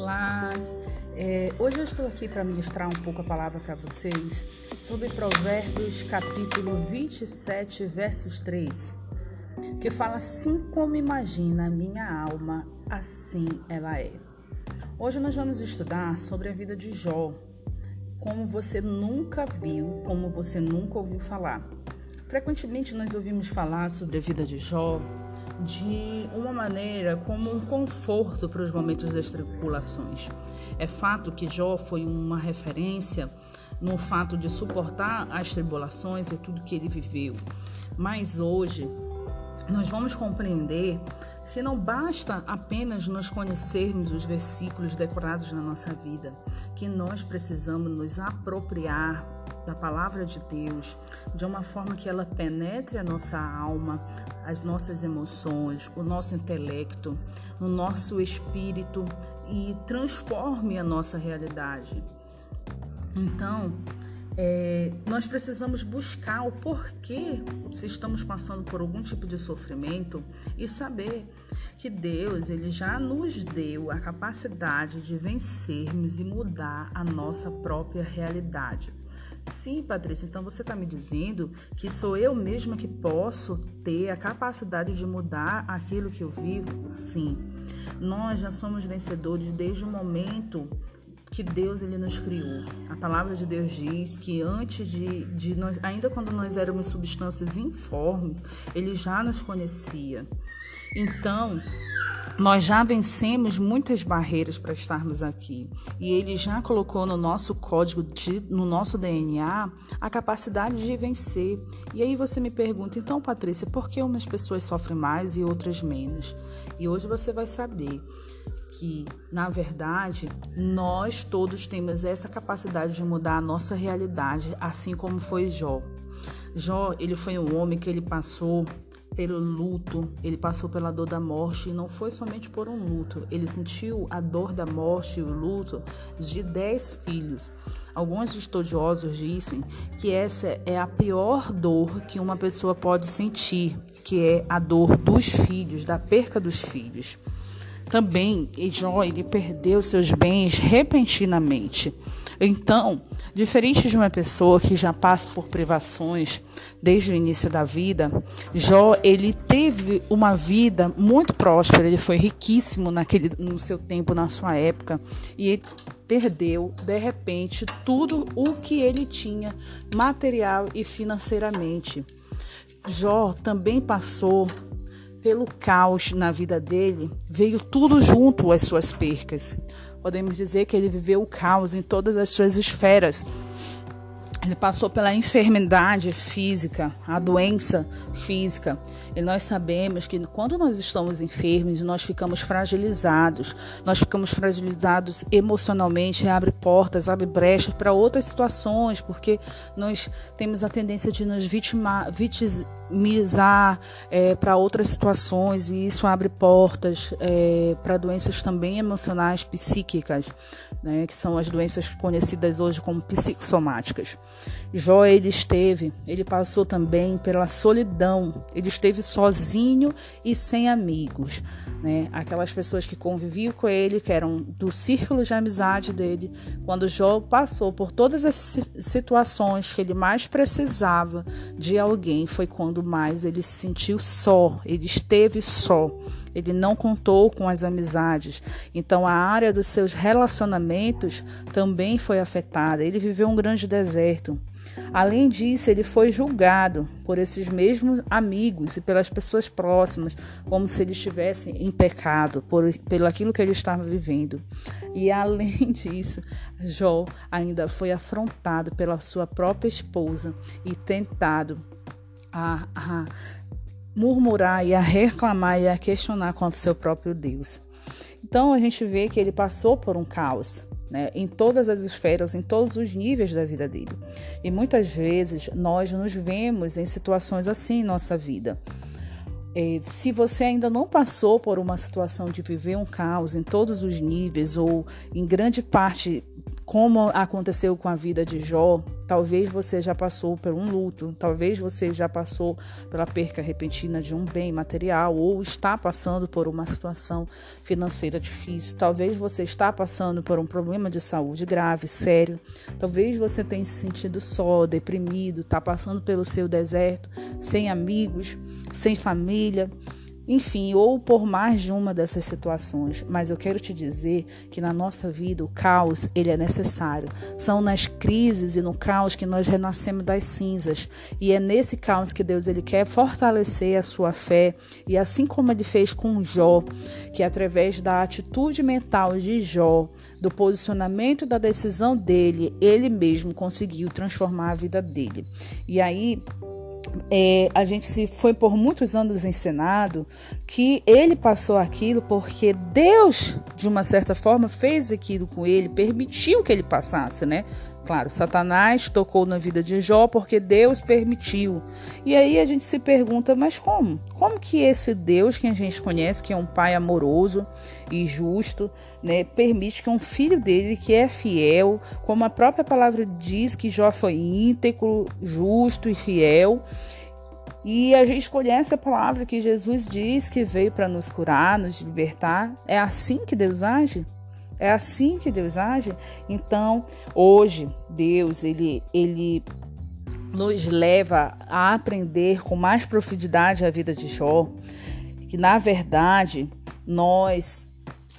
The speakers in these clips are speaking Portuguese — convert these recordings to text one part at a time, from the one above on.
Olá! É, hoje eu estou aqui para ministrar um pouco a palavra para vocês sobre Provérbios capítulo 27, versos 3, que fala assim como imagina a minha alma, assim ela é. Hoje nós vamos estudar sobre a vida de Jó, como você nunca viu, como você nunca ouviu falar. Frequentemente nós ouvimos falar sobre a vida de Jó de uma maneira como um conforto para os momentos das tribulações. É fato que Jó foi uma referência no fato de suportar as tribulações e tudo que ele viveu. Mas hoje nós vamos compreender que não basta apenas nós conhecermos os versículos decorados na nossa vida, que nós precisamos nos apropriar da palavra de Deus de uma forma que ela penetre a nossa alma, as nossas emoções, o nosso intelecto, o nosso espírito e transforme a nossa realidade. Então, é, nós precisamos buscar o porquê se estamos passando por algum tipo de sofrimento e saber que Deus ele já nos deu a capacidade de vencermos e mudar a nossa própria realidade. Sim, Patrícia, então você está me dizendo que sou eu mesma que posso ter a capacidade de mudar aquilo que eu vivo? Sim. Nós já somos vencedores desde o momento que Deus ele nos criou. A palavra de Deus diz que antes de, de nós, ainda quando nós éramos substâncias informes, ele já nos conhecia. Então, nós já vencemos muitas barreiras para estarmos aqui e ele já colocou no nosso código, de, no nosso DNA, a capacidade de vencer. E aí você me pergunta, então, Patrícia, por que umas pessoas sofrem mais e outras menos? E hoje você vai saber que, na verdade, nós todos temos essa capacidade de mudar a nossa realidade, assim como foi Jó. Jó, ele foi um homem que ele passou pelo luto, ele passou pela dor da morte e não foi somente por um luto, ele sentiu a dor da morte e o luto de dez filhos. Alguns estudiosos dizem que essa é a pior dor que uma pessoa pode sentir, que é a dor dos filhos, da perca dos filhos. Também Jó ele perdeu seus bens repentinamente. Então, diferente de uma pessoa que já passa por privações desde o início da vida, Jó ele teve uma vida muito próspera, ele foi riquíssimo naquele no seu tempo, na sua época, e ele perdeu de repente tudo o que ele tinha material e financeiramente. Jó também passou pelo caos na vida dele, veio tudo junto às suas percas. Podemos dizer que ele viveu o caos em todas as suas esferas. Ele passou pela enfermidade física, a doença física. E nós sabemos que quando nós estamos enfermos, nós ficamos fragilizados. Nós ficamos fragilizados emocionalmente, abre portas, abre brechas para outras situações, porque nós temos a tendência de nos vitimar, vitimizar é, para outras situações e isso abre portas é, para doenças também emocionais, psíquicas, né, que são as doenças conhecidas hoje como psicossomáticas. Jó ele esteve, ele passou também pela solidão, ele esteve sozinho e sem amigos, né? Aquelas pessoas que conviviam com ele, que eram do círculo de amizade dele, quando Jó passou por todas as situações que ele mais precisava de alguém, foi quando mais ele se sentiu só, ele esteve só. Ele não contou com as amizades. Então a área dos seus relacionamentos também foi afetada. Ele viveu um grande deserto. Além disso, ele foi julgado por esses mesmos amigos e pelas pessoas próximas, como se ele estivesse em pecado por pelo aquilo que ele estava vivendo. E além disso, Jó ainda foi afrontado pela sua própria esposa e tentado a, a murmurar e a reclamar e a questionar contra seu próprio Deus. Então a gente vê que ele passou por um caos né, em todas as esferas, em todos os níveis da vida dele. E muitas vezes nós nos vemos em situações assim em nossa vida. É, se você ainda não passou por uma situação de viver um caos em todos os níveis ou em grande parte como aconteceu com a vida de Jó, talvez você já passou por um luto, talvez você já passou pela perca repentina de um bem material ou está passando por uma situação financeira difícil, talvez você está passando por um problema de saúde grave, sério, talvez você tenha se sentido só, deprimido, está passando pelo seu deserto, sem amigos, sem família enfim, ou por mais de uma dessas situações, mas eu quero te dizer que na nossa vida o caos, ele é necessário. São nas crises e no caos que nós renascemos das cinzas, e é nesse caos que Deus ele quer fortalecer a sua fé, e assim como ele fez com Jó, que através da atitude mental de Jó, do posicionamento da decisão dele, ele mesmo conseguiu transformar a vida dele. E aí, é, a gente se foi por muitos anos ensinado que ele passou aquilo porque Deus, de uma certa forma, fez aquilo com ele, permitiu que ele passasse, né? Claro, Satanás tocou na vida de Jó porque Deus permitiu. E aí a gente se pergunta, mas como? Como que esse Deus que a gente conhece, que é um pai amoroso e justo, né, permite que um filho dele que é fiel, como a própria palavra diz que Jó foi íntegro, justo e fiel, e a gente conhece a palavra que Jesus diz que veio para nos curar, nos libertar. É assim que Deus age? É assim que Deus age? Então, hoje, Deus, ele, ele nos leva a aprender com mais profundidade a vida de Jó, que na verdade nós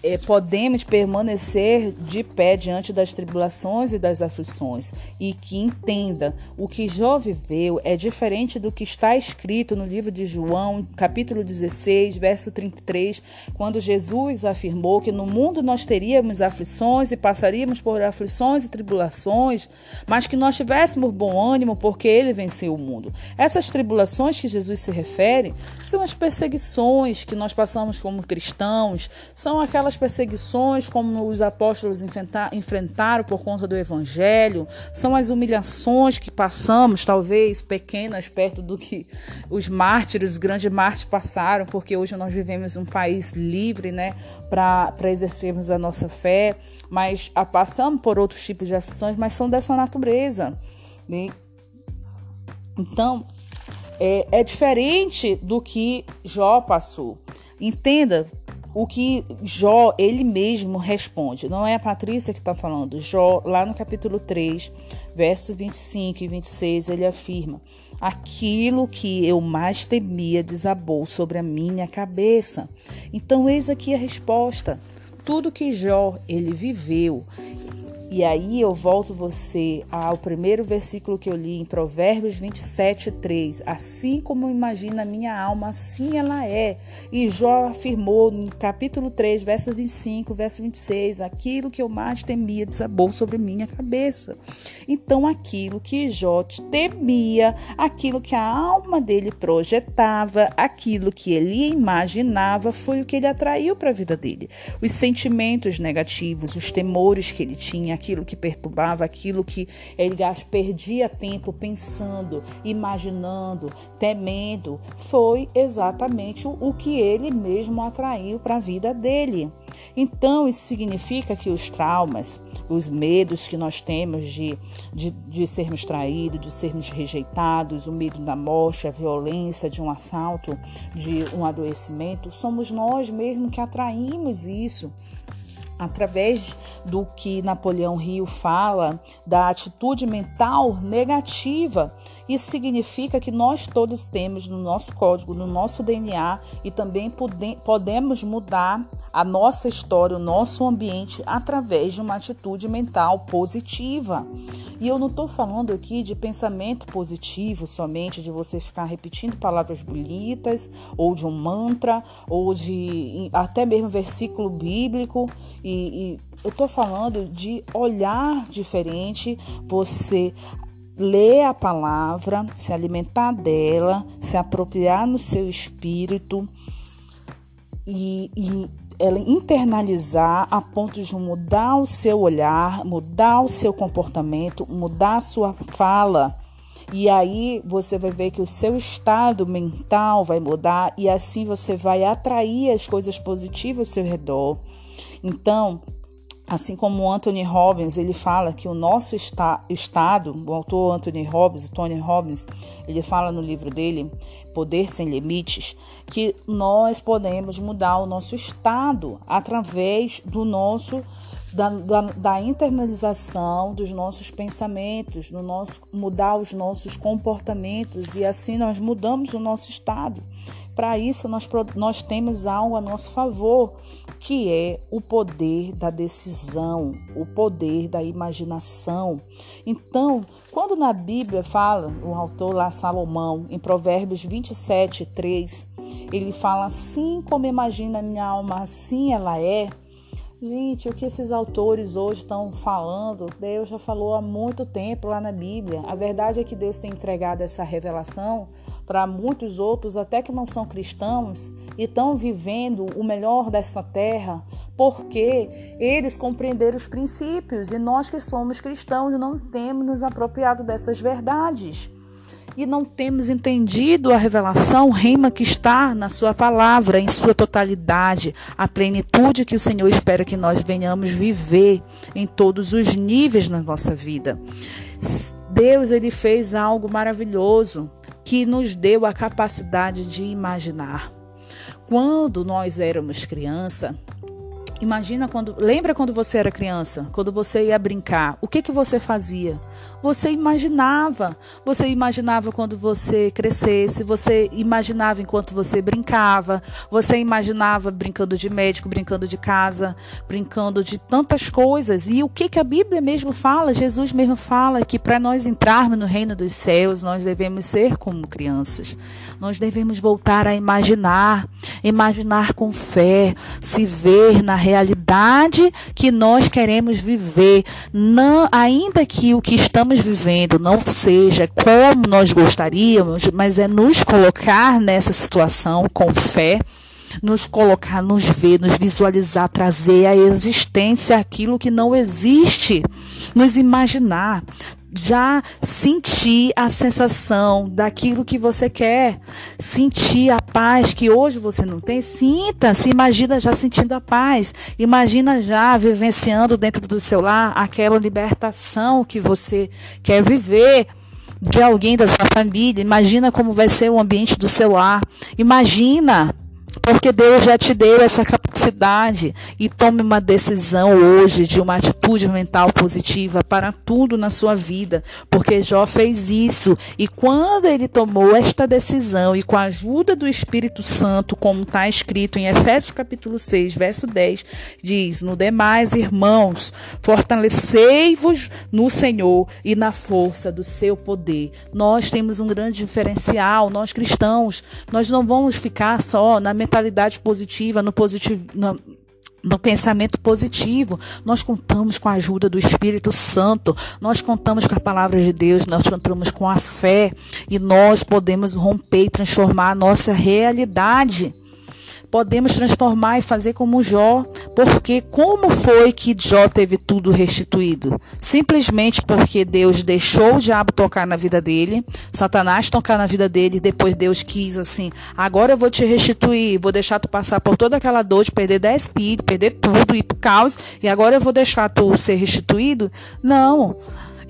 é, podemos permanecer de pé diante das tribulações e das aflições e que entenda o que Jó viveu é diferente do que está escrito no livro de João, capítulo 16, verso 33, quando Jesus afirmou que no mundo nós teríamos aflições e passaríamos por aflições e tribulações, mas que nós tivéssemos bom ânimo porque ele venceu o mundo. Essas tribulações que Jesus se refere são as perseguições que nós passamos como cristãos, são aquelas aquelas perseguições como os apóstolos enfrentaram por conta do evangelho, são as humilhações que passamos, talvez pequenas, perto do que os mártires, os grandes mártires passaram, porque hoje nós vivemos um país livre, né, para exercermos a nossa fé, mas passamos por outros tipos de aflições, mas são dessa natureza. Né? Então, é, é diferente do que Jó passou. Entenda o que Jó, ele mesmo responde. Não é a Patrícia que está falando. Jó, lá no capítulo 3, verso 25 e 26, ele afirma: Aquilo que eu mais temia desabou sobre a minha cabeça. Então, eis aqui a resposta. Tudo que Jó ele viveu, e aí eu volto você ao primeiro versículo que eu li em Provérbios 27, 3. Assim como imagina a minha alma, assim ela é. E Jó afirmou no capítulo 3, verso 25, verso 26, aquilo que eu mais temia desabou sobre minha cabeça. Então aquilo que Jó temia, aquilo que a alma dele projetava, aquilo que ele imaginava, foi o que ele atraiu para a vida dele. Os sentimentos negativos, os temores que ele tinha, aquilo que perturbava, aquilo que ele perdia tempo pensando, imaginando, temendo, foi exatamente o que ele mesmo atraiu para a vida dele. Então, isso significa que os traumas, os medos que nós temos de, de, de sermos traídos, de sermos rejeitados, o medo da morte, a violência, de um assalto, de um adoecimento, somos nós mesmos que atraímos isso através do que Napoleão Rio fala da atitude mental negativa. Isso significa que nós todos temos no nosso código, no nosso DNA e também pode, podemos mudar a nossa história, o nosso ambiente através de uma atitude mental positiva. E eu não estou falando aqui de pensamento positivo somente, de você ficar repetindo palavras bonitas, ou de um mantra, ou de até mesmo versículo bíblico. E, e eu estou falando de olhar diferente, você ler a palavra, se alimentar dela, se apropriar no seu espírito e, e ela internalizar a ponto de mudar o seu olhar, mudar o seu comportamento, mudar a sua fala. E aí você vai ver que o seu estado mental vai mudar e assim você vai atrair as coisas positivas ao seu redor. Então, assim como Anthony Robbins, ele fala que o nosso esta, estado, o autor Anthony Robbins, Tony Robbins, ele fala no livro dele, Poder Sem Limites, que nós podemos mudar o nosso estado através do nosso da, da, da, internalização dos nossos pensamentos, do nosso, mudar os nossos comportamentos e assim nós mudamos o nosso estado. Para isso, nós, nós temos algo a nosso favor, que é o poder da decisão, o poder da imaginação. Então, quando na Bíblia fala, o autor lá, Salomão, em Provérbios 27, 3, ele fala assim como imagina minha alma, assim ela é. Gente, o que esses autores hoje estão falando, Deus já falou há muito tempo lá na Bíblia. A verdade é que Deus tem entregado essa revelação para muitos outros, até que não são cristãos, e estão vivendo o melhor desta terra, porque eles compreenderam os princípios e nós que somos cristãos não temos nos apropriado dessas verdades e não temos entendido a revelação rema que está na sua palavra, em sua totalidade, a plenitude que o Senhor espera que nós venhamos viver em todos os níveis na nossa vida. Deus ele fez algo maravilhoso que nos deu a capacidade de imaginar. Quando nós éramos criança, Imagina quando. Lembra quando você era criança? Quando você ia brincar? O que, que você fazia? Você imaginava. Você imaginava quando você crescesse. Você imaginava enquanto você brincava. Você imaginava brincando de médico, brincando de casa, brincando de tantas coisas. E o que, que a Bíblia mesmo fala? Jesus mesmo fala que para nós entrarmos no reino dos céus, nós devemos ser como crianças. Nós devemos voltar a imaginar. Imaginar com fé. Se ver na realidade que nós queremos viver, não, ainda que o que estamos vivendo não seja como nós gostaríamos, mas é nos colocar nessa situação com fé nos colocar, nos ver, nos visualizar, trazer à existência aquilo que não existe, nos imaginar, já sentir a sensação daquilo que você quer, sentir a paz que hoje você não tem, sinta, se imagina já sentindo a paz, imagina já vivenciando dentro do seu lar aquela libertação que você quer viver de alguém da sua família, imagina como vai ser o ambiente do seu lar, imagina porque Deus já te deu essa capacidade e tome uma decisão hoje de uma atitude mental positiva para tudo na sua vida, porque Jó fez isso e quando ele tomou esta decisão e com a ajuda do Espírito Santo, como está escrito em Efésios capítulo 6, verso 10, diz: "No demais, irmãos, fortalecei-vos no Senhor e na força do seu poder". Nós temos um grande diferencial, nós cristãos, nós não vamos ficar só na mentalidade positiva, no positivo, no, no pensamento positivo. Nós contamos com a ajuda do Espírito Santo, nós contamos com a palavra de Deus, nós contamos com a fé. E nós podemos romper e transformar a nossa realidade podemos transformar e fazer como Jó, porque como foi que Jó teve tudo restituído? Simplesmente porque Deus deixou o diabo tocar na vida dele, Satanás tocar na vida dele, depois Deus quis assim: agora eu vou te restituir, vou deixar tu passar por toda aquela dor de perder 10 filhos, perder tudo, ir pro caos, e agora eu vou deixar tu ser restituído? Não.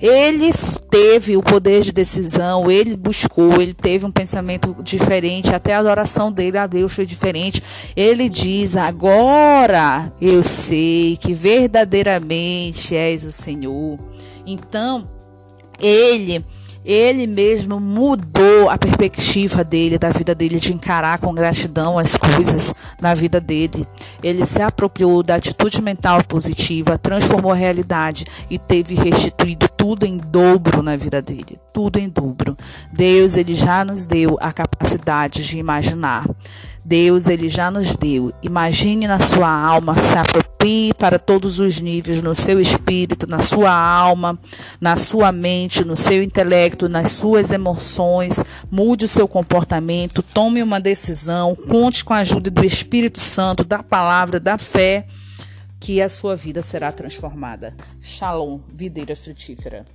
Ele teve o poder de decisão, ele buscou, ele teve um pensamento diferente, até a adoração dele a Deus foi diferente. Ele diz: Agora eu sei que verdadeiramente és o Senhor. Então, ele ele mesmo mudou a perspectiva dele, da vida dele, de encarar com gratidão as coisas na vida dele. Ele se apropriou da atitude mental positiva, transformou a realidade e teve restituído tudo em dobro na vida dele, tudo em dobro. Deus, ele já nos deu a capacidade de imaginar. Deus ele já nos deu. Imagine na sua alma, se aproprie para todos os níveis, no seu espírito, na sua alma, na sua mente, no seu intelecto, nas suas emoções. Mude o seu comportamento, tome uma decisão, conte com a ajuda do Espírito Santo, da palavra, da fé, que a sua vida será transformada. Shalom, videira frutífera.